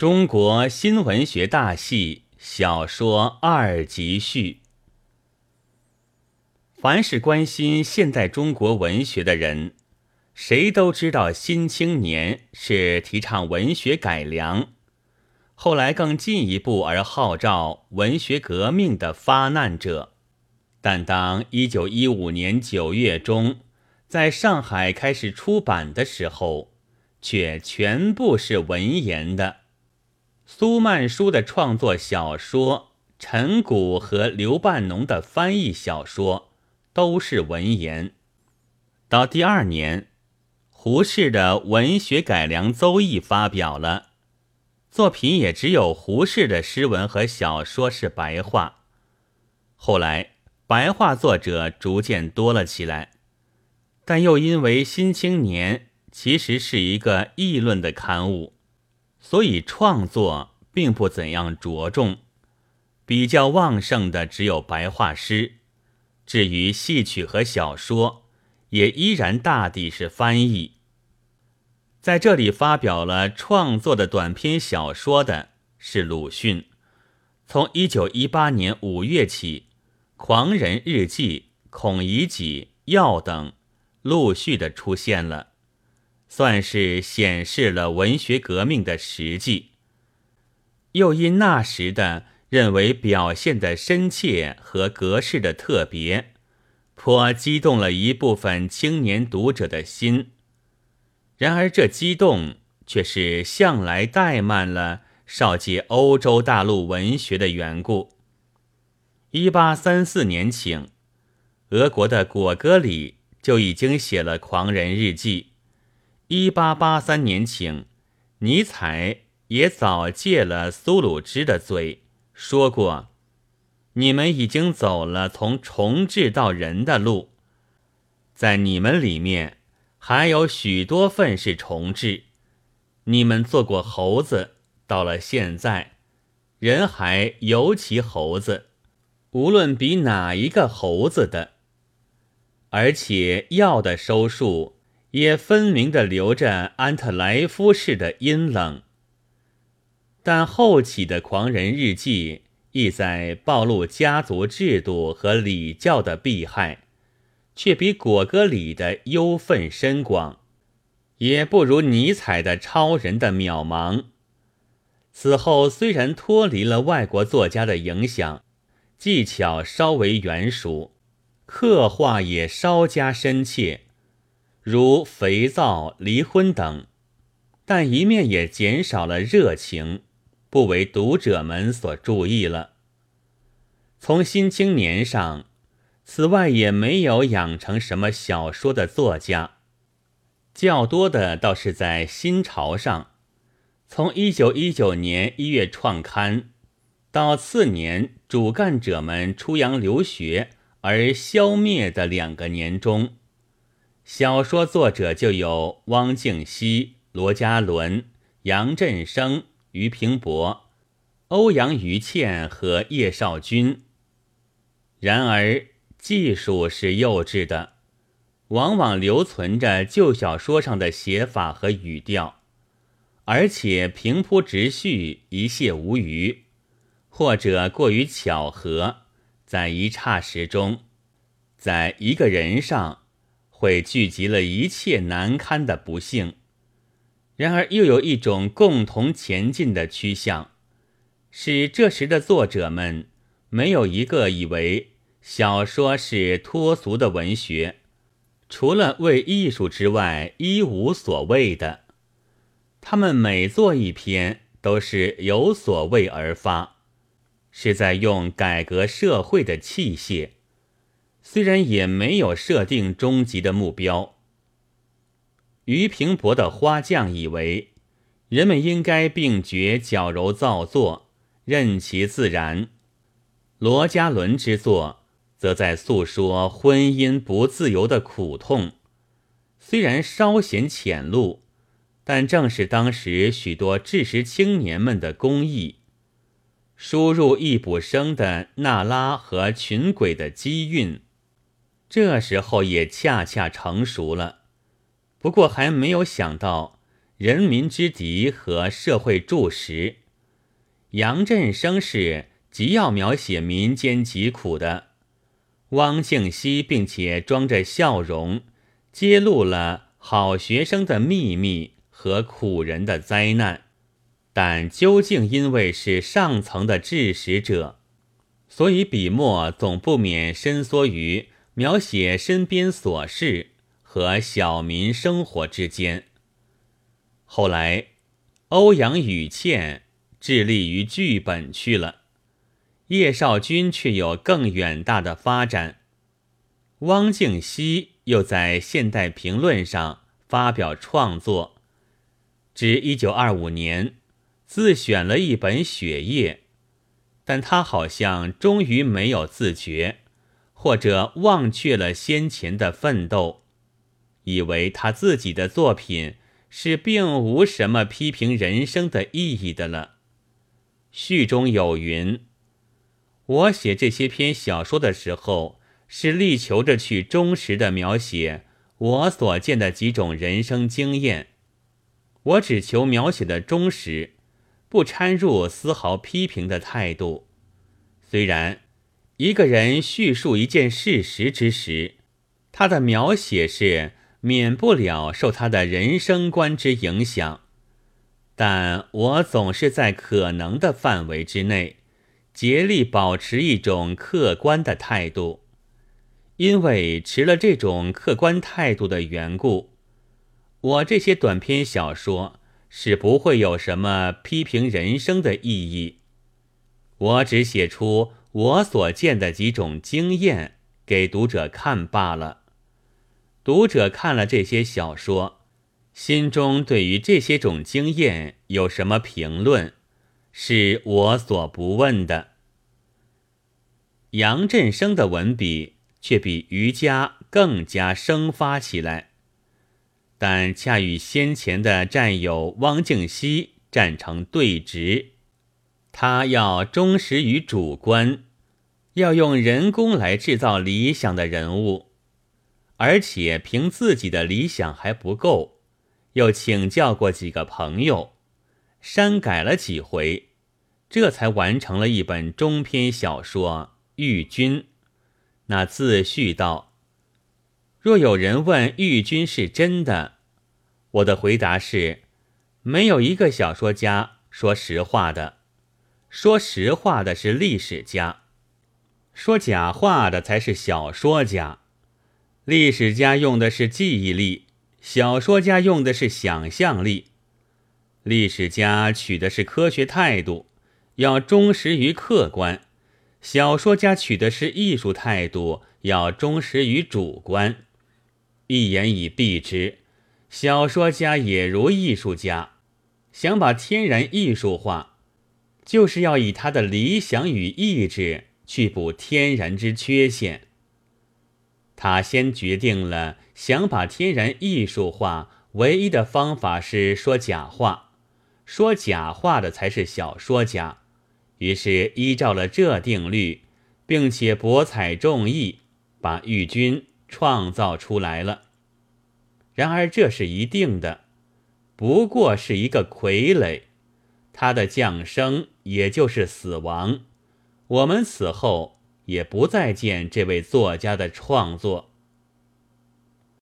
中国新文学大系小说二集序。凡是关心现代中国文学的人，谁都知道《新青年》是提倡文学改良，后来更进一步而号召文学革命的发难者。但当一九一五年九月中在上海开始出版的时候，却全部是文言的。苏曼殊的创作小说，陈谷和刘半农的翻译小说，都是文言。到第二年，胡适的《文学改良邹议》发表了，作品也只有胡适的诗文和小说是白话。后来，白话作者逐渐多了起来，但又因为《新青年》其实是一个议论的刊物。所以创作并不怎样着重，比较旺盛的只有白话诗。至于戏曲和小说，也依然大抵是翻译。在这里发表了创作的短篇小说的是鲁迅。从一九一八年五月起，《狂人日记》《孔乙己》《药》等陆续的出现了。算是显示了文学革命的实际，又因那时的认为表现的深切和格式的特别，颇激动了一部分青年读者的心。然而这激动却是向来怠慢了少借欧洲大陆文学的缘故。一八三四年请，俄国的果戈里就已经写了《狂人日记》。一八八三年，请尼采也早借了苏鲁之的嘴说过：“你们已经走了从重置到人的路，在你们里面还有许多份是重置。你们做过猴子，到了现在，人还尤其猴子，无论比哪一个猴子的，而且药的收束。”也分明的留着安特莱夫式的阴冷，但后起的狂人日记意在暴露家族制度和礼教的弊害，却比果戈里的忧愤深广，也不如尼采的超人的渺茫。此后虽然脱离了外国作家的影响，技巧稍为圆熟，刻画也稍加深切。如肥皂、离婚等，但一面也减少了热情，不为读者们所注意了。从《新青年》上，此外也没有养成什么小说的作家，较多的倒是在《新潮》上，从一九一九年一月创刊，到次年主干者们出洋留学而消灭的两个年中。小说作者就有汪静熙、罗家伦、杨振声、俞平伯、欧阳予倩和叶绍钧。然而技术是幼稚的，往往留存着旧小说上的写法和语调，而且平铺直叙，一泻无余，或者过于巧合，在一刹时中，在一个人上。会聚集了一切难堪的不幸，然而又有一种共同前进的趋向，使这时的作者们没有一个以为小说是脱俗的文学，除了为艺术之外一无所谓的。他们每做一篇都是有所谓而发，是在用改革社会的器械。虽然也没有设定终极的目标。俞平伯的花匠以为，人们应该并绝矫揉造作，任其自然；罗家伦之作，则在诉说婚姻不自由的苦痛。虽然稍显浅露，但正是当时许多知识青年们的公益。输入易卜生的娜拉和群鬼的机运。这时候也恰恰成熟了，不过还没有想到，人民之敌和社会柱石。杨振声是极要描写民间疾苦的，汪静熙并且装着笑容，揭露了好学生的秘密和苦人的灾难。但究竟因为是上层的致使者，所以笔墨总不免伸缩于描写身边琐事和小民生活之间。后来，欧阳予倩致力于剧本去了，叶绍钧却有更远大的发展。汪静熙又在《现代评论》上发表创作，至一九二五年。自选了一本血液，但他好像终于没有自觉，或者忘却了先前的奋斗，以为他自己的作品是并无什么批评人生的意义的了。序中有云：“我写这些篇小说的时候，是力求着去忠实的描写我所见的几种人生经验，我只求描写的忠实。”不掺入丝毫批评的态度。虽然一个人叙述一件事实之时，他的描写是免不了受他的人生观之影响，但我总是在可能的范围之内，竭力保持一种客观的态度。因为持了这种客观态度的缘故，我这些短篇小说。是不会有什么批评人生的意义，我只写出我所见的几种经验给读者看罢了。读者看了这些小说，心中对于这些种经验有什么评论，是我所不问的。杨振声的文笔却比余家更加生发起来。但恰与先前的战友汪静熙站成对直，他要忠实于主观，要用人工来制造理想的人物，而且凭自己的理想还不够，又请教过几个朋友，删改了几回，这才完成了一本中篇小说《玉君》。那自序道。若有人问玉君是真的，我的回答是：没有一个小说家说实话的，说实话的是历史家，说假话的才是小说家。历史家用的是记忆力，小说家用的是想象力。历史家取的是科学态度，要忠实于客观；小说家取的是艺术态度，要忠实于主观。一言以蔽之，小说家也如艺术家，想把天然艺术化，就是要以他的理想与意志去补天然之缺陷。他先决定了想把天然艺术化，唯一的方法是说假话，说假话的才是小说家。于是依照了这定律，并且博采众议，把玉君。创造出来了。然而这是一定的，不过是一个傀儡，他的降生也就是死亡。我们死后也不再见这位作家的创作。